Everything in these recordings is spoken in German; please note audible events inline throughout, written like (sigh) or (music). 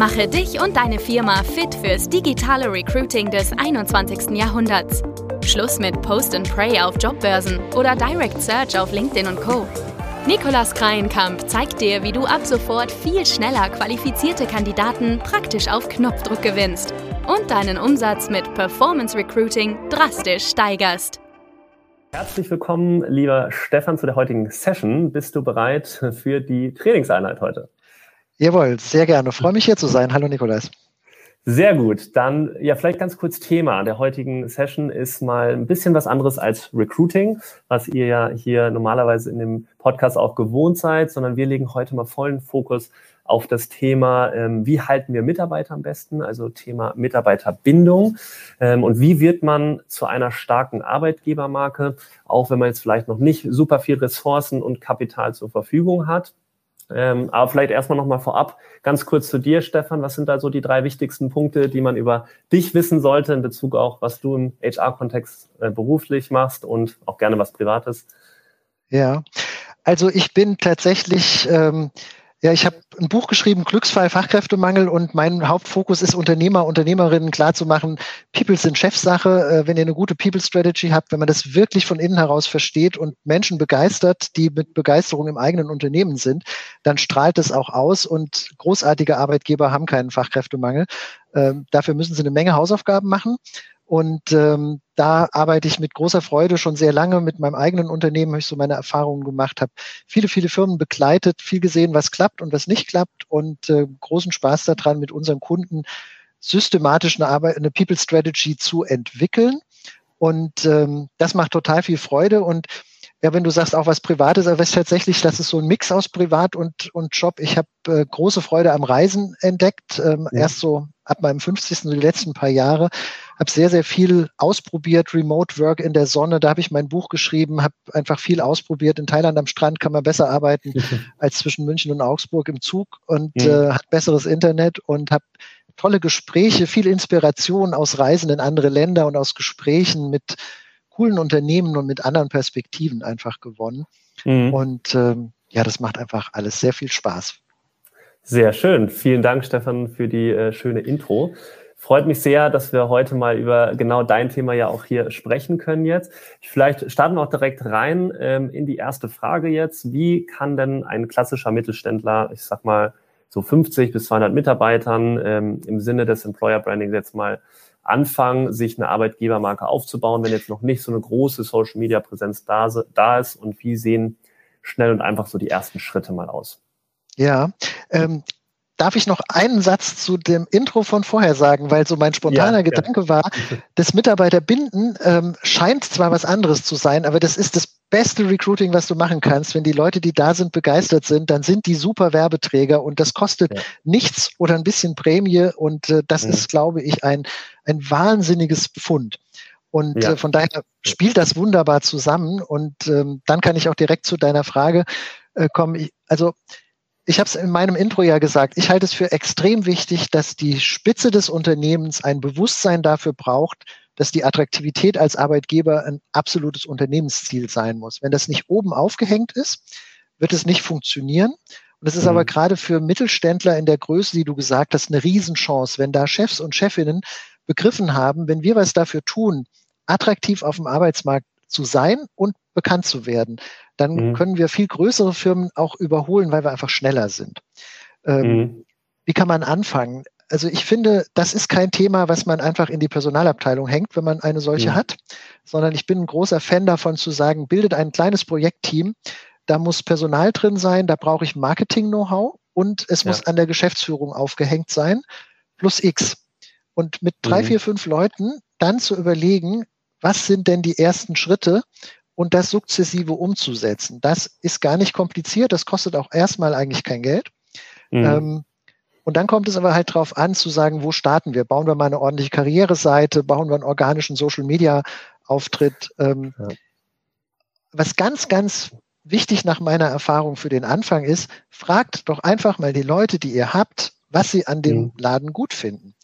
Mache dich und deine Firma fit fürs digitale Recruiting des 21. Jahrhunderts. Schluss mit Post and Pray auf Jobbörsen oder Direct Search auf LinkedIn und Co. Nikolas Kreienkamp zeigt dir, wie du ab sofort viel schneller qualifizierte Kandidaten praktisch auf Knopfdruck gewinnst und deinen Umsatz mit Performance Recruiting drastisch steigerst. Herzlich willkommen, lieber Stefan, zu der heutigen Session. Bist du bereit für die Trainingseinheit heute? Jawohl, sehr gerne. Freue mich hier zu sein. Hallo Nikolas. Sehr gut. Dann ja, vielleicht ganz kurz Thema der heutigen Session ist mal ein bisschen was anderes als Recruiting, was ihr ja hier normalerweise in dem Podcast auch gewohnt seid, sondern wir legen heute mal vollen Fokus auf das Thema, ähm, wie halten wir Mitarbeiter am besten, also Thema Mitarbeiterbindung ähm, und wie wird man zu einer starken Arbeitgebermarke, auch wenn man jetzt vielleicht noch nicht super viel Ressourcen und Kapital zur Verfügung hat. Ähm, aber vielleicht erstmal nochmal vorab ganz kurz zu dir, Stefan. Was sind da so die drei wichtigsten Punkte, die man über dich wissen sollte in Bezug auch, was du im HR-Kontext äh, beruflich machst und auch gerne was Privates? Ja, also ich bin tatsächlich ähm, ja, ich habe ein Buch geschrieben, Glücksfall Fachkräftemangel und mein Hauptfokus ist Unternehmer, Unternehmerinnen klarzumachen, People sind Chefsache. Äh, wenn ihr eine gute People Strategy habt, wenn man das wirklich von innen heraus versteht und Menschen begeistert, die mit Begeisterung im eigenen Unternehmen sind, dann strahlt es auch aus und großartige Arbeitgeber haben keinen Fachkräftemangel. Ähm, dafür müssen sie eine Menge Hausaufgaben machen. Und ähm, da arbeite ich mit großer Freude schon sehr lange mit meinem eigenen Unternehmen, habe ich so meine Erfahrungen gemacht, habe viele, viele Firmen begleitet, viel gesehen, was klappt und was nicht klappt und äh, großen Spaß daran, mit unseren Kunden systematisch eine Arbeit, eine People Strategy zu entwickeln. Und ähm, das macht total viel Freude. Und ja, wenn du sagst auch was Privates, aber es tatsächlich, das ist so ein Mix aus Privat und, und Job. Ich habe äh, große Freude am Reisen entdeckt. Ähm, ja. Erst so ab meinem 50. so die letzten paar Jahre. Habe sehr, sehr viel ausprobiert, Remote Work in der Sonne. Da habe ich mein Buch geschrieben, habe einfach viel ausprobiert. In Thailand am Strand kann man besser arbeiten (laughs) als zwischen München und Augsburg im Zug und ja. äh, hat besseres Internet und habe tolle Gespräche, viel Inspiration aus Reisen in andere Länder und aus Gesprächen mit coolen Unternehmen und mit anderen Perspektiven einfach gewonnen. Mhm. Und ähm, ja, das macht einfach alles sehr viel Spaß. Sehr schön. Vielen Dank, Stefan, für die äh, schöne Intro. Freut mich sehr, dass wir heute mal über genau dein Thema ja auch hier sprechen können jetzt. Vielleicht starten wir auch direkt rein ähm, in die erste Frage jetzt. Wie kann denn ein klassischer Mittelständler, ich sag mal so 50 bis 200 Mitarbeitern ähm, im Sinne des Employer Branding jetzt mal anfangen, sich eine Arbeitgebermarke aufzubauen, wenn jetzt noch nicht so eine große Social-Media-Präsenz da, da ist und wie sehen schnell und einfach so die ersten Schritte mal aus? Ja, ähm, Darf ich noch einen Satz zu dem Intro von vorher sagen, weil so mein spontaner ja, Gedanke ja. war, (laughs) das Mitarbeiterbinden ähm, scheint zwar was anderes zu sein, aber das ist das beste Recruiting, was du machen kannst. Wenn die Leute, die da sind, begeistert sind, dann sind die super Werbeträger und das kostet ja. nichts oder ein bisschen Prämie und äh, das ist, glaube ich, ein, ein wahnsinniges Pfund. Und äh, von daher spielt das wunderbar zusammen und ähm, dann kann ich auch direkt zu deiner Frage äh, kommen. Ich, also ich habe es in meinem Intro ja gesagt, ich halte es für extrem wichtig, dass die Spitze des Unternehmens ein Bewusstsein dafür braucht, dass die Attraktivität als Arbeitgeber ein absolutes Unternehmensziel sein muss. Wenn das nicht oben aufgehängt ist, wird es nicht funktionieren. Und es ist mhm. aber gerade für Mittelständler in der Größe, die du gesagt hast, eine Riesenchance, wenn da Chefs und Chefinnen begriffen haben, wenn wir was dafür tun, attraktiv auf dem Arbeitsmarkt zu sein und bekannt zu werden, dann mhm. können wir viel größere Firmen auch überholen, weil wir einfach schneller sind. Ähm, mhm. Wie kann man anfangen? Also ich finde, das ist kein Thema, was man einfach in die Personalabteilung hängt, wenn man eine solche mhm. hat, sondern ich bin ein großer Fan davon zu sagen, bildet ein kleines Projektteam, da muss Personal drin sein, da brauche ich Marketing-Know-how und es ja. muss an der Geschäftsführung aufgehängt sein, plus X. Und mit drei, mhm. vier, fünf Leuten dann zu überlegen, was sind denn die ersten Schritte und das sukzessive umzusetzen. Das ist gar nicht kompliziert, das kostet auch erstmal eigentlich kein Geld. Mhm. Ähm, und dann kommt es aber halt darauf an, zu sagen, wo starten wir? Bauen wir mal eine ordentliche Karriereseite? Bauen wir einen organischen Social-Media-Auftritt? Ähm, ja. Was ganz, ganz wichtig nach meiner Erfahrung für den Anfang ist, fragt doch einfach mal die Leute, die ihr habt, was sie an dem mhm. Laden gut finden.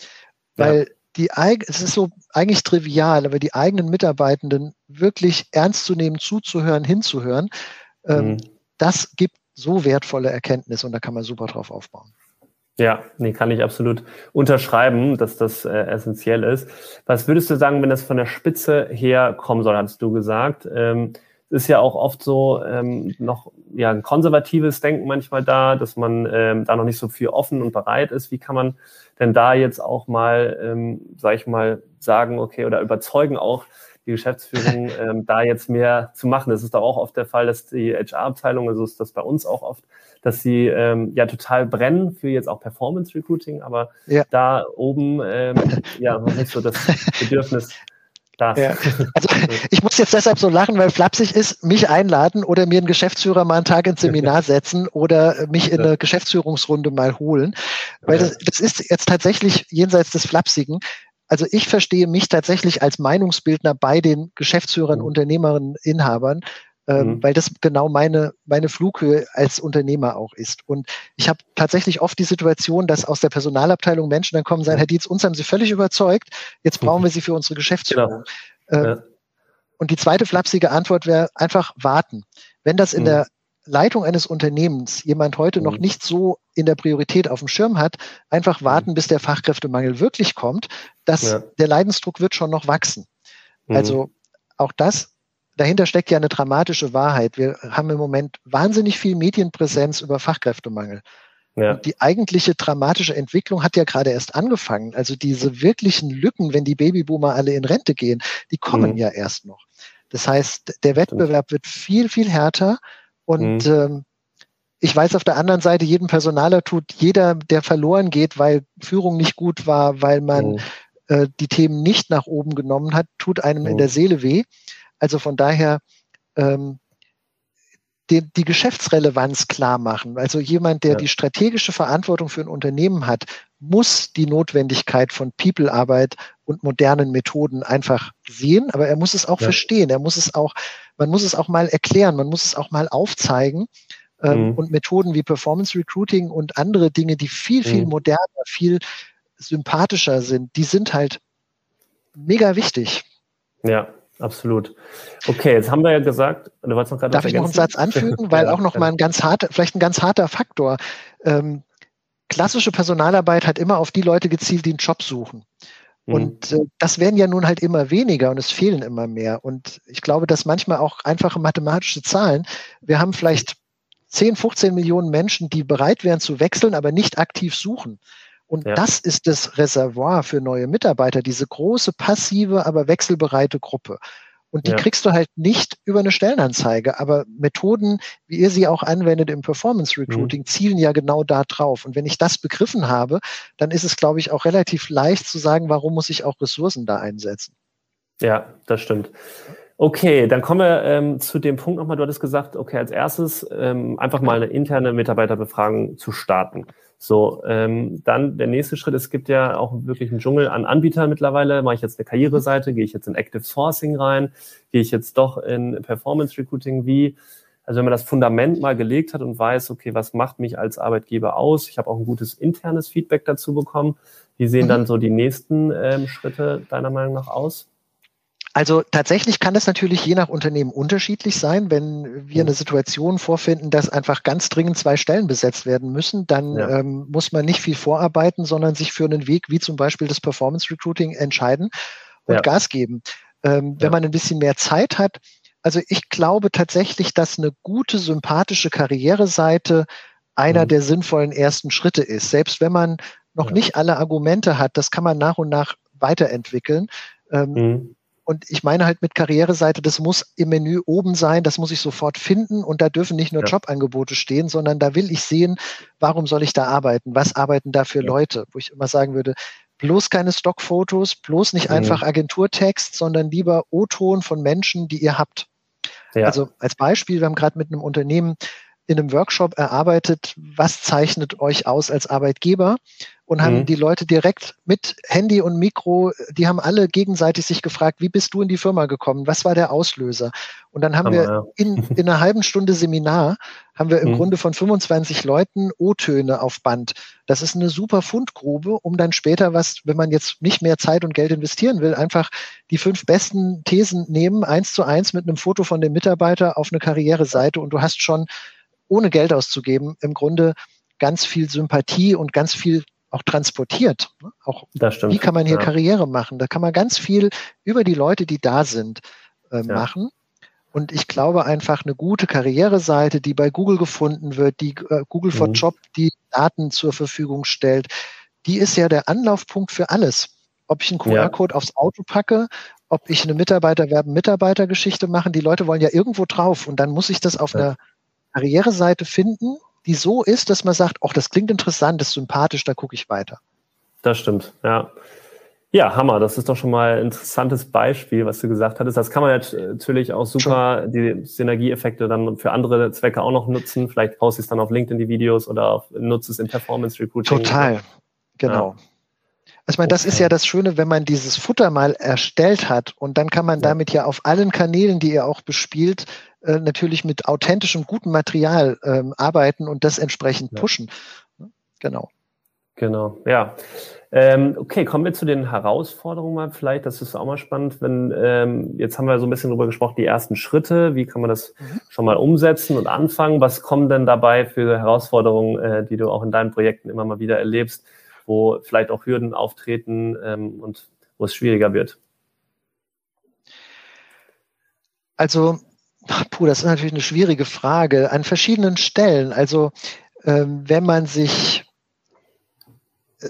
Weil ja die, es ist so eigentlich trivial, aber die eigenen Mitarbeitenden wirklich ernst zu nehmen, zuzuhören, hinzuhören, ähm, mhm. das gibt so wertvolle Erkenntnisse und da kann man super drauf aufbauen. Ja, nee, kann ich absolut unterschreiben, dass das äh, essentiell ist. Was würdest du sagen, wenn das von der Spitze her kommen soll, hast du gesagt? Ähm, ist ja auch oft so ähm, noch ja ein konservatives Denken manchmal da, dass man ähm, da noch nicht so viel offen und bereit ist. Wie kann man denn da jetzt auch mal, ähm, sag ich mal, sagen, okay, oder überzeugen auch die Geschäftsführung, (laughs) ähm, da jetzt mehr zu machen? Das ist doch auch oft der Fall, dass die HR-Abteilung, also ist das bei uns auch oft, dass sie ähm, ja total brennen für jetzt auch Performance Recruiting, aber ja. da oben ähm, ja noch nicht so das (laughs) Bedürfnis das. Ja. Also (laughs) (laughs) ich muss jetzt deshalb so lachen, weil flapsig ist, mich einladen oder mir einen Geschäftsführer mal einen Tag ins Seminar (laughs) setzen oder mich in eine Geschäftsführungsrunde mal holen. Weil das, das ist jetzt tatsächlich jenseits des Flapsigen. Also ich verstehe mich tatsächlich als Meinungsbildner bei den Geschäftsführern, mhm. Unternehmerinnen, Inhabern ähm, mhm. weil das genau meine, meine Flughöhe als Unternehmer auch ist. Und ich habe tatsächlich oft die Situation, dass aus der Personalabteilung Menschen dann kommen und sagen, Herr Dietz, uns haben Sie völlig überzeugt, jetzt brauchen wir (laughs) Sie für unsere Geschäftsführung. Genau. Ähm, ja. Und die zweite flapsige Antwort wäre einfach warten. Wenn das in mhm. der Leitung eines Unternehmens jemand heute mhm. noch nicht so in der Priorität auf dem Schirm hat, einfach warten, mhm. bis der Fachkräftemangel wirklich kommt. dass ja. Der Leidensdruck wird schon noch wachsen. Mhm. Also auch das dahinter steckt ja eine dramatische Wahrheit. Wir haben im Moment wahnsinnig viel Medienpräsenz über Fachkräftemangel. Ja. Die eigentliche dramatische Entwicklung hat ja gerade erst angefangen. Also diese wirklichen Lücken, wenn die Babyboomer alle in Rente gehen, die kommen mhm. ja erst noch. Das heißt, der Wettbewerb wird viel, viel härter und mhm. ähm, ich weiß auf der anderen Seite, jedem Personaler tut jeder, der verloren geht, weil Führung nicht gut war, weil man mhm. äh, die Themen nicht nach oben genommen hat, tut einem in mhm. der Seele weh. Also von daher ähm, die, die Geschäftsrelevanz klar machen. Also jemand, der ja. die strategische Verantwortung für ein Unternehmen hat, muss die Notwendigkeit von People-Arbeit und modernen Methoden einfach sehen, aber er muss es auch ja. verstehen. Er muss es auch, man muss es auch mal erklären, man muss es auch mal aufzeigen. Ähm, mhm. Und Methoden wie Performance Recruiting und andere Dinge, die viel, viel mhm. moderner, viel sympathischer sind, die sind halt mega wichtig. Ja, Absolut. Okay, jetzt haben wir ja gesagt, du wolltest noch gerade Darf ich noch einen Satz anfügen, (laughs) weil ja, auch noch mal ein ganz harter, vielleicht ein ganz harter Faktor. Ähm, klassische Personalarbeit hat immer auf die Leute gezielt, die einen Job suchen. Mhm. Und äh, das werden ja nun halt immer weniger und es fehlen immer mehr. Und ich glaube, dass manchmal auch einfache mathematische Zahlen, wir haben vielleicht 10, 15 Millionen Menschen, die bereit wären zu wechseln, aber nicht aktiv suchen. Und ja. das ist das Reservoir für neue Mitarbeiter, diese große, passive, aber wechselbereite Gruppe. Und die ja. kriegst du halt nicht über eine Stellenanzeige. Aber Methoden, wie ihr sie auch anwendet im Performance Recruiting, mhm. zielen ja genau da drauf. Und wenn ich das begriffen habe, dann ist es, glaube ich, auch relativ leicht zu sagen, warum muss ich auch Ressourcen da einsetzen. Ja, das stimmt. Okay, dann kommen wir ähm, zu dem Punkt nochmal. Du hattest gesagt, okay, als erstes ähm, einfach mal eine interne Mitarbeiterbefragung zu starten. So, ähm, dann der nächste Schritt, es gibt ja auch wirklich einen Dschungel an Anbietern mittlerweile. Mache ich jetzt eine Karriereseite, gehe ich jetzt in Active Sourcing rein, gehe ich jetzt doch in Performance Recruiting, wie? Also wenn man das Fundament mal gelegt hat und weiß, okay, was macht mich als Arbeitgeber aus? Ich habe auch ein gutes internes Feedback dazu bekommen. Wie sehen mhm. dann so die nächsten ähm, Schritte deiner Meinung nach aus? Also tatsächlich kann es natürlich je nach Unternehmen unterschiedlich sein. Wenn wir eine Situation vorfinden, dass einfach ganz dringend zwei Stellen besetzt werden müssen, dann ja. ähm, muss man nicht viel vorarbeiten, sondern sich für einen Weg wie zum Beispiel das Performance Recruiting entscheiden und ja. Gas geben. Ähm, wenn man ein bisschen mehr Zeit hat, also ich glaube tatsächlich, dass eine gute, sympathische Karriereseite einer mhm. der sinnvollen ersten Schritte ist. Selbst wenn man noch nicht alle Argumente hat, das kann man nach und nach weiterentwickeln. Ähm, mhm. Und ich meine halt mit Karriereseite, das muss im Menü oben sein, das muss ich sofort finden und da dürfen nicht nur ja. Jobangebote stehen, sondern da will ich sehen, warum soll ich da arbeiten? Was arbeiten da für ja. Leute? Wo ich immer sagen würde, bloß keine Stockfotos, bloß nicht mhm. einfach Agenturtext, sondern lieber O-Ton von Menschen, die ihr habt. Ja. Also als Beispiel, wir haben gerade mit einem Unternehmen in einem Workshop erarbeitet, was zeichnet euch aus als Arbeitgeber und haben mhm. die Leute direkt mit Handy und Mikro, die haben alle gegenseitig sich gefragt, wie bist du in die Firma gekommen? Was war der Auslöser? Und dann haben Hammer, wir ja. in, (laughs) in einer halben Stunde Seminar, haben wir im mhm. Grunde von 25 Leuten O-Töne auf Band. Das ist eine super Fundgrube, um dann später was, wenn man jetzt nicht mehr Zeit und Geld investieren will, einfach die fünf besten Thesen nehmen, eins zu eins mit einem Foto von dem Mitarbeiter auf eine Karriereseite und du hast schon ohne Geld auszugeben, im Grunde ganz viel Sympathie und ganz viel auch transportiert. Auch wie kann man hier ja. Karriere machen? Da kann man ganz viel über die Leute, die da sind, äh, ja. machen. Und ich glaube einfach eine gute Karriereseite, die bei Google gefunden wird, die äh, Google for mhm. Job die Daten zur Verfügung stellt, die ist ja der Anlaufpunkt für alles. Ob ich einen QR-Code ja. aufs Auto packe, ob ich eine Mitarbeiterwerben-Mitarbeitergeschichte mache, die Leute wollen ja irgendwo drauf und dann muss ich das auf einer Karriereseite finden, die so ist, dass man sagt, ach, das klingt interessant, das ist sympathisch, da gucke ich weiter. Das stimmt, ja. Ja, Hammer. Das ist doch schon mal ein interessantes Beispiel, was du gesagt hattest. Das kann man jetzt natürlich auch super, die Synergieeffekte dann für andere Zwecke auch noch nutzen. Vielleicht poste ich es dann auf LinkedIn die Videos oder nutze es in Performance Recruiting. Total, genau. Ja. Also ich meine, das okay. ist ja das Schöne, wenn man dieses Futter mal erstellt hat und dann kann man damit ja auf allen Kanälen, die ihr auch bespielt, äh, natürlich mit authentischem, gutem Material ähm, arbeiten und das entsprechend ja. pushen. Genau. Genau, ja. Ähm, okay, kommen wir zu den Herausforderungen mal vielleicht. Das ist auch mal spannend, wenn ähm, jetzt haben wir so ein bisschen darüber gesprochen, die ersten Schritte, wie kann man das mhm. schon mal umsetzen und anfangen? Was kommen denn dabei für Herausforderungen, äh, die du auch in deinen Projekten immer mal wieder erlebst, wo vielleicht auch Hürden auftreten ähm, und wo es schwieriger wird? Also Puh, das ist natürlich eine schwierige Frage. An verschiedenen Stellen. Also ähm, wenn man sich,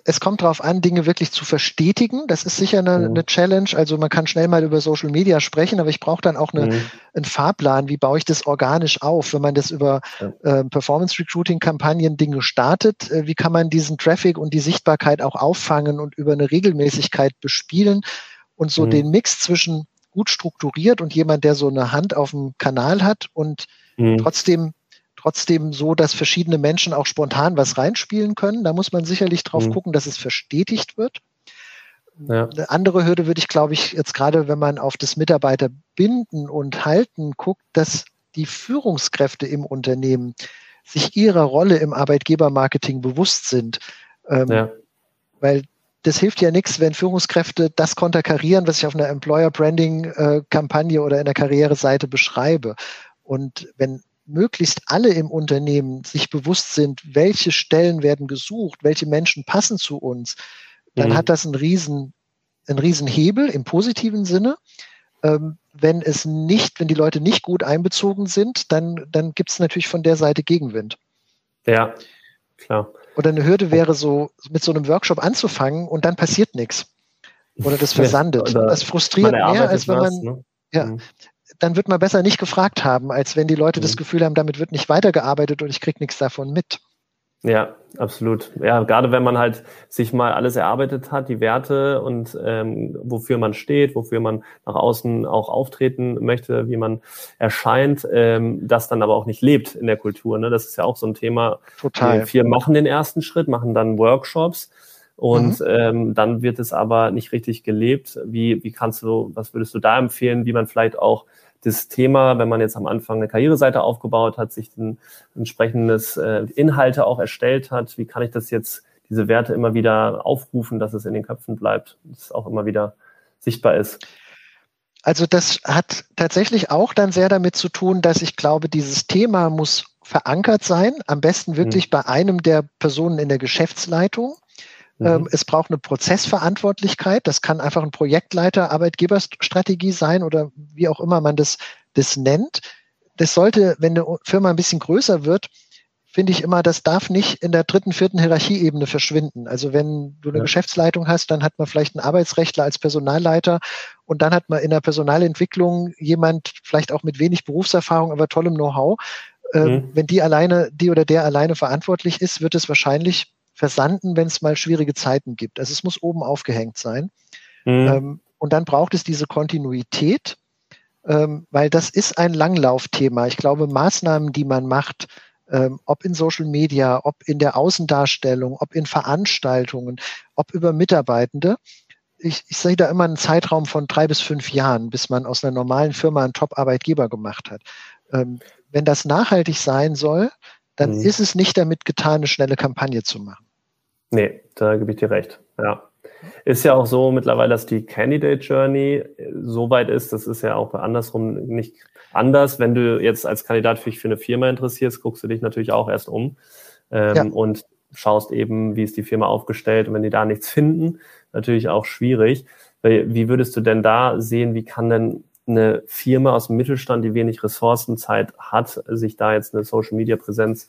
es kommt darauf an, Dinge wirklich zu verstetigen. Das ist sicher eine, mhm. eine, Challenge. Also man kann schnell mal über Social Media sprechen, aber ich brauche dann auch eine, mhm. einen Fahrplan. Wie baue ich das organisch auf? Wenn man das über äh, Performance Recruiting Kampagnen Dinge startet, äh, wie kann man diesen Traffic und die Sichtbarkeit auch auffangen und über eine Regelmäßigkeit bespielen und so mhm. den Mix zwischen gut strukturiert und jemand, der so eine Hand auf dem Kanal hat und mhm. trotzdem trotzdem so, dass verschiedene Menschen auch spontan was reinspielen können. Da muss man sicherlich drauf mhm. gucken, dass es verstetigt wird. Ja. Eine andere Hürde würde ich, glaube ich, jetzt gerade, wenn man auf das Mitarbeiterbinden und Halten guckt, dass die Führungskräfte im Unternehmen sich ihrer Rolle im Arbeitgebermarketing bewusst sind. Ähm, ja. Weil das hilft ja nichts, wenn Führungskräfte das konterkarieren, was ich auf einer Employer Branding äh, Kampagne oder in der Karriereseite beschreibe. Und wenn möglichst alle im Unternehmen sich bewusst sind, welche Stellen werden gesucht, welche Menschen passen zu uns, dann mhm. hat das einen riesen, einen riesen Hebel im positiven Sinne. Ähm, wenn es nicht, wenn die Leute nicht gut einbezogen sind, dann, dann gibt es natürlich von der Seite Gegenwind. Ja, klar. Oder eine Hürde wäre so, mit so einem Workshop anzufangen und dann passiert nichts. Oder das (laughs) versandet. Ja, oder das frustriert mehr, als wenn man, was, ne? ja, mhm. dann wird man besser nicht gefragt haben, als wenn die Leute mhm. das Gefühl haben, damit wird nicht weitergearbeitet und ich kriege nichts davon mit. Ja, absolut. Ja, gerade wenn man halt sich mal alles erarbeitet hat, die Werte und ähm, wofür man steht, wofür man nach außen auch auftreten möchte, wie man erscheint, ähm, das dann aber auch nicht lebt in der Kultur. Ne? Das ist ja auch so ein Thema. Total. Wir machen den ersten Schritt, machen dann Workshops und mhm. ähm, dann wird es aber nicht richtig gelebt. Wie, wie kannst du, was würdest du da empfehlen, wie man vielleicht auch das Thema, wenn man jetzt am Anfang eine Karriereseite aufgebaut hat, sich ein entsprechendes äh, Inhalte auch erstellt hat, wie kann ich das jetzt, diese Werte immer wieder aufrufen, dass es in den Köpfen bleibt, dass es auch immer wieder sichtbar ist? Also das hat tatsächlich auch dann sehr damit zu tun, dass ich glaube, dieses Thema muss verankert sein, am besten wirklich mhm. bei einem der Personen in der Geschäftsleitung. Mhm. Ähm, es braucht eine Prozessverantwortlichkeit. Das kann einfach ein Projektleiter, Arbeitgeberstrategie sein oder wie auch immer man das, das nennt. Das sollte, wenn eine Firma ein bisschen größer wird, finde ich immer, das darf nicht in der dritten, vierten Hierarchieebene verschwinden. Also wenn du eine ja. Geschäftsleitung hast, dann hat man vielleicht einen Arbeitsrechtler als Personalleiter und dann hat man in der Personalentwicklung jemand, vielleicht auch mit wenig Berufserfahrung, aber tollem Know-how. Äh, mhm. Wenn die alleine, die oder der alleine verantwortlich ist, wird es wahrscheinlich versanden, wenn es mal schwierige Zeiten gibt. Also es muss oben aufgehängt sein. Mhm. Ähm, und dann braucht es diese Kontinuität, ähm, weil das ist ein Langlaufthema. Ich glaube, Maßnahmen, die man macht, ähm, ob in Social Media, ob in der Außendarstellung, ob in Veranstaltungen, ob über Mitarbeitende, ich, ich sehe da immer einen Zeitraum von drei bis fünf Jahren, bis man aus einer normalen Firma einen Top-Arbeitgeber gemacht hat. Ähm, wenn das nachhaltig sein soll, dann mhm. ist es nicht damit getan, eine schnelle Kampagne zu machen. Nee, da gebe ich dir recht. Ja. Ist ja auch so mittlerweile, dass die Candidate Journey so weit ist, das ist ja auch andersrum nicht anders. Wenn du jetzt als Kandidat dich für eine Firma interessierst, guckst du dich natürlich auch erst um. ähm, ja. und schaust eben, wie ist die Firma aufgestellt und wenn die da nichts finden, natürlich auch schwierig. Wie würdest du denn da sehen, wie kann denn eine Firma aus dem Mittelstand, die wenig Ressourcenzeit hat, sich da jetzt eine Social Media Präsenz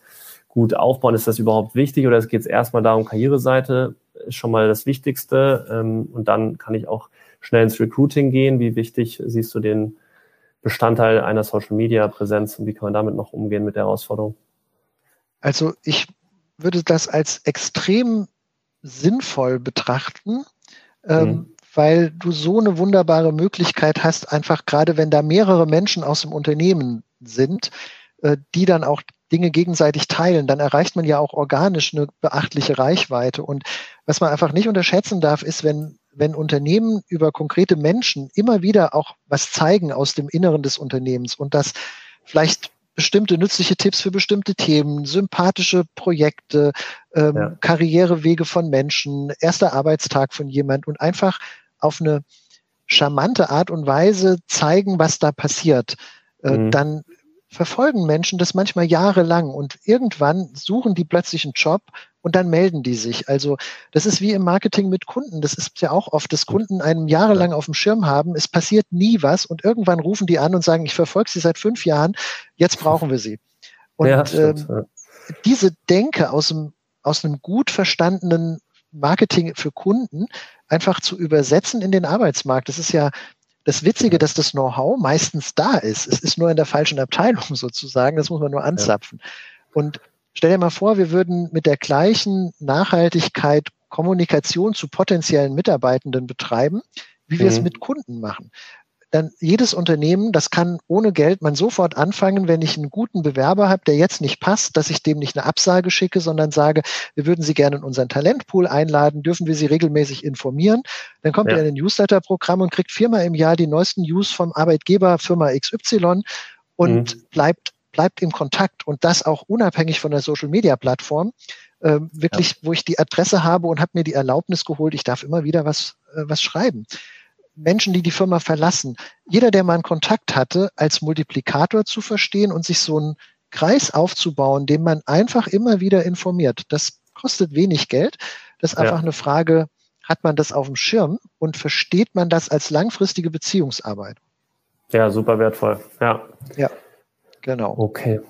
gut aufbauen? Ist das überhaupt wichtig oder geht es erstmal darum, Karriereseite ist schon mal das Wichtigste ähm, und dann kann ich auch schnell ins Recruiting gehen. Wie wichtig siehst du den Bestandteil einer Social Media Präsenz und wie kann man damit noch umgehen mit der Herausforderung? Also ich würde das als extrem sinnvoll betrachten, ähm, mhm. weil du so eine wunderbare Möglichkeit hast, einfach gerade wenn da mehrere Menschen aus dem Unternehmen sind, äh, die dann auch Dinge gegenseitig teilen, dann erreicht man ja auch organisch eine beachtliche Reichweite. Und was man einfach nicht unterschätzen darf, ist, wenn, wenn Unternehmen über konkrete Menschen immer wieder auch was zeigen aus dem Inneren des Unternehmens und das vielleicht bestimmte nützliche Tipps für bestimmte Themen, sympathische Projekte, ähm, ja. Karrierewege von Menschen, erster Arbeitstag von jemand und einfach auf eine charmante Art und Weise zeigen, was da passiert, äh, mhm. dann verfolgen Menschen das manchmal jahrelang und irgendwann suchen die plötzlich einen Job und dann melden die sich. Also das ist wie im Marketing mit Kunden. Das ist ja auch oft, dass Kunden einen jahrelang auf dem Schirm haben. Es passiert nie was und irgendwann rufen die an und sagen, ich verfolge sie seit fünf Jahren, jetzt brauchen wir sie. (laughs) Und ja, ähm, diese Denke aus, dem, aus einem gut verstandenen Marketing für Kunden einfach zu übersetzen in den Arbeitsmarkt. Das ist ja das Witzige, dass das Know-how meistens da ist. Es ist nur in der falschen Abteilung (laughs) sozusagen. Das muss man nur anzapfen. Ja. Und stell dir mal vor, wir würden mit der gleichen Nachhaltigkeit Kommunikation zu potenziellen Mitarbeitenden betreiben, wie wir mhm. es mit Kunden machen dann jedes Unternehmen, das kann ohne Geld man sofort anfangen, wenn ich einen guten Bewerber habe, der jetzt nicht passt, dass ich dem nicht eine Absage schicke, sondern sage, wir würden Sie gerne in unseren Talentpool einladen, dürfen wir Sie regelmäßig informieren. Dann kommt ja. er in ein Newsletter-Programm und kriegt viermal im Jahr die neuesten News vom Arbeitgeber Firma XY und mhm. bleibt, bleibt im Kontakt und das auch unabhängig von der Social-Media-Plattform. Äh, wirklich, ja. wo ich die Adresse habe und habe mir die Erlaubnis geholt, ich darf immer wieder was, äh, was schreiben. Menschen, die die Firma verlassen, jeder, der mal einen Kontakt hatte, als Multiplikator zu verstehen und sich so einen Kreis aufzubauen, dem man einfach immer wieder informiert. Das kostet wenig Geld. Das ist ja. einfach eine Frage, hat man das auf dem Schirm und versteht man das als langfristige Beziehungsarbeit? Ja, super wertvoll. Ja. Ja, genau. Okay.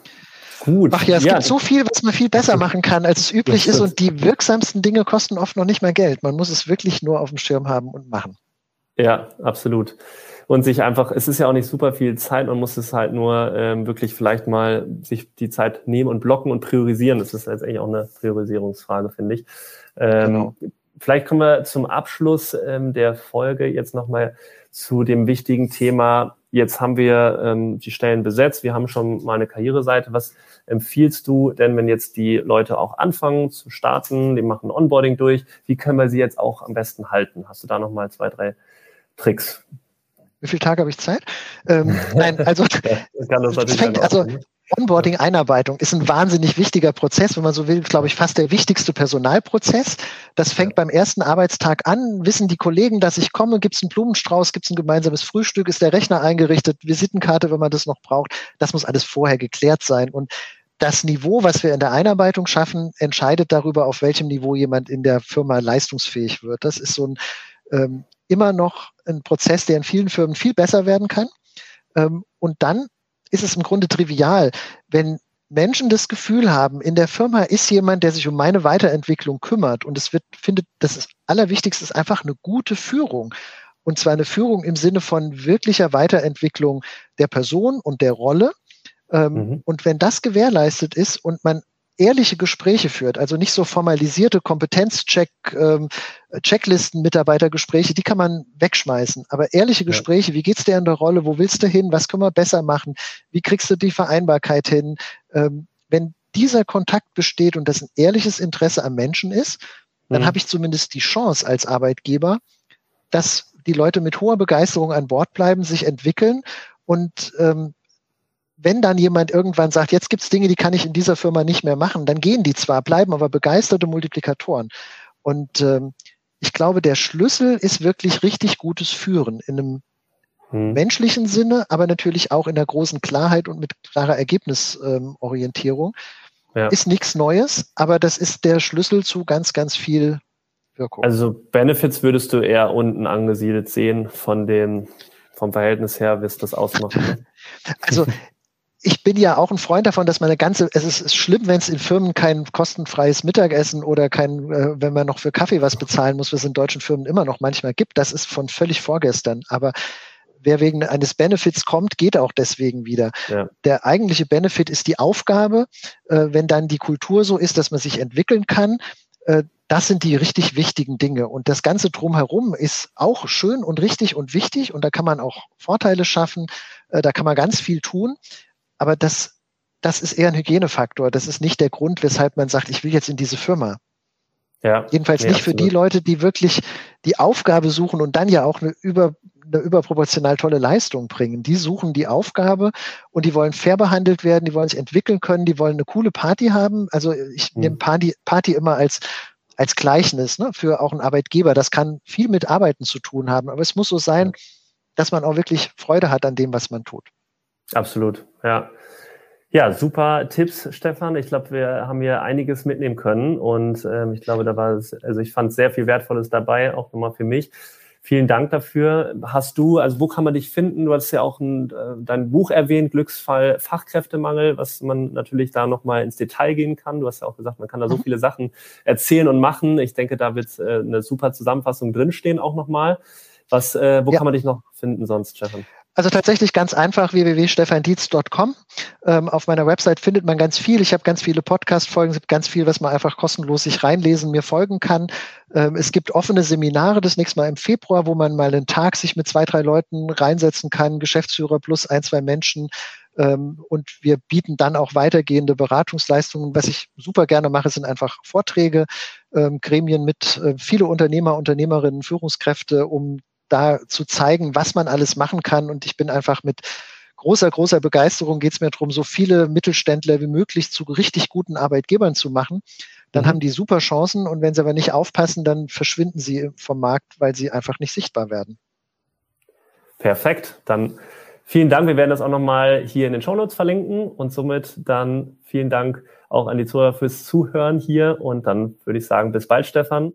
Gut. Ach ja, es ja. gibt so viel, was man viel besser machen kann, als es üblich ist. Und die wirksamsten Dinge kosten oft noch nicht mal Geld. Man muss es wirklich nur auf dem Schirm haben und machen. Ja, absolut. Und sich einfach, es ist ja auch nicht super viel Zeit, man muss es halt nur ähm, wirklich vielleicht mal sich die Zeit nehmen und blocken und priorisieren. Das ist jetzt eigentlich auch eine Priorisierungsfrage, finde ich. Ähm, genau. Vielleicht kommen wir zum Abschluss ähm, der Folge jetzt nochmal zu dem wichtigen Thema. Jetzt haben wir ähm, die Stellen besetzt, wir haben schon mal eine Karriereseite. Was empfiehlst du denn, wenn jetzt die Leute auch anfangen zu starten, die machen Onboarding durch, wie können wir sie jetzt auch am besten halten? Hast du da nochmal zwei, drei Tricks. Wie viele Tage habe ich Zeit? Ähm, nein, (laughs) also, das fängt, also Onboarding, Einarbeitung ist ein wahnsinnig wichtiger Prozess, wenn man so will, glaube ich, fast der wichtigste Personalprozess. Das fängt beim ersten Arbeitstag an. Wissen die Kollegen, dass ich komme? Gibt es einen Blumenstrauß? Gibt es ein gemeinsames Frühstück? Ist der Rechner eingerichtet? Visitenkarte, wenn man das noch braucht? Das muss alles vorher geklärt sein. Und das Niveau, was wir in der Einarbeitung schaffen, entscheidet darüber, auf welchem Niveau jemand in der Firma leistungsfähig wird. Das ist so ein ähm, immer noch ein Prozess, der in vielen Firmen viel besser werden kann. Ähm, und dann ist es im Grunde trivial, wenn Menschen das Gefühl haben, in der Firma ist jemand, der sich um meine Weiterentwicklung kümmert und es wird, findet, das ist allerwichtigste ist einfach eine gute Führung. Und zwar eine Führung im Sinne von wirklicher Weiterentwicklung der Person und der Rolle. Ähm, mhm. Und wenn das gewährleistet ist und man ehrliche Gespräche führt, also nicht so formalisierte Kompetenzcheck, ähm, Checklisten, Mitarbeitergespräche, die kann man wegschmeißen. Aber ehrliche Gespräche, wie geht's dir in der Rolle, wo willst du hin, was können wir besser machen, wie kriegst du die Vereinbarkeit hin? Ähm, wenn dieser Kontakt besteht und das ein ehrliches Interesse am Menschen ist, dann mhm. habe ich zumindest die Chance als Arbeitgeber, dass die Leute mit hoher Begeisterung an Bord bleiben, sich entwickeln und ähm, wenn dann jemand irgendwann sagt, jetzt gibt's Dinge, die kann ich in dieser Firma nicht mehr machen, dann gehen die zwar, bleiben aber begeisterte Multiplikatoren. Und ähm, ich glaube, der Schlüssel ist wirklich richtig gutes Führen in einem hm. menschlichen Sinne, aber natürlich auch in der großen Klarheit und mit klarer Ergebnisorientierung. ja. ist nichts Neues, aber das ist der Schlüssel zu ganz, ganz viel Wirkung. Also Benefits würdest du eher unten angesiedelt sehen von dem, vom Verhältnis her, wie es das ausmacht. Ne? Also ich bin ja auch ein Freund davon, dass man eine ganze, es ist schlimm, wenn es in Firmen kein kostenfreies Mittagessen oder kein, äh, wenn man noch für Kaffee was bezahlen muss, was es in deutschen Firmen immer noch manchmal gibt. Das ist von völlig vorgestern. Aber wer wegen eines Benefits kommt, geht auch deswegen wieder. Ja. Der eigentliche Benefit ist die Aufgabe. Äh, wenn dann die Kultur so ist, dass man sich entwickeln kann, äh, das sind die richtig wichtigen Dinge. Und das Ganze drumherum ist auch schön und richtig und wichtig. Und da kann man auch Vorteile schaffen. Äh, da kann man ganz viel tun. Aber das, das ist eher ein Hygienefaktor. Das ist nicht der Grund, weshalb man sagt, ich will jetzt in diese Firma. Ja, Jedenfalls nee, nicht absolut. für die Leute, die wirklich die Aufgabe suchen und dann ja auch eine, über, eine überproportional tolle Leistung bringen. Die suchen die Aufgabe und die wollen fair behandelt werden, die wollen sich entwickeln können, die wollen eine coole Party haben. Also ich mhm. nehme Party, Party immer als, als Gleichnis ne, für auch einen Arbeitgeber. Das kann viel mit Arbeiten zu tun haben, aber es muss so sein, dass man auch wirklich Freude hat an dem, was man tut. Absolut, ja. Ja, super Tipps, Stefan. Ich glaube, wir haben hier einiges mitnehmen können und ähm, ich glaube, da war es, also ich fand sehr viel Wertvolles dabei, auch nochmal für mich. Vielen Dank dafür. Hast du, also wo kann man dich finden? Du hast ja auch ein, äh, dein Buch erwähnt, Glücksfall Fachkräftemangel, was man natürlich da nochmal ins Detail gehen kann. Du hast ja auch gesagt, man kann da so mhm. viele Sachen erzählen und machen. Ich denke, da wird äh, eine super Zusammenfassung drinstehen auch nochmal. Was, äh, wo ja. kann man dich noch finden sonst, Stefan? Also tatsächlich ganz einfach www.stefandietz.com. Ähm, auf meiner Website findet man ganz viel. Ich habe ganz viele Podcast-Folgen, es gibt ganz viel, was man einfach kostenlos sich reinlesen, mir folgen kann. Ähm, es gibt offene Seminare, das nächste Mal im Februar, wo man mal einen Tag sich mit zwei, drei Leuten reinsetzen kann, Geschäftsführer plus ein, zwei Menschen. Ähm, und wir bieten dann auch weitergehende Beratungsleistungen. Was ich super gerne mache, sind einfach Vorträge, ähm, Gremien mit äh, viele Unternehmer, Unternehmerinnen, Führungskräfte, um da zu zeigen, was man alles machen kann. Und ich bin einfach mit großer, großer Begeisterung geht es mir darum, so viele Mittelständler wie möglich zu richtig guten Arbeitgebern zu machen. Dann mhm. haben die super Chancen und wenn sie aber nicht aufpassen, dann verschwinden sie vom Markt, weil sie einfach nicht sichtbar werden. Perfekt. Dann vielen Dank. Wir werden das auch nochmal hier in den Shownotes verlinken und somit dann vielen Dank auch an die Zuhörer fürs Zuhören hier und dann würde ich sagen, bis bald, Stefan.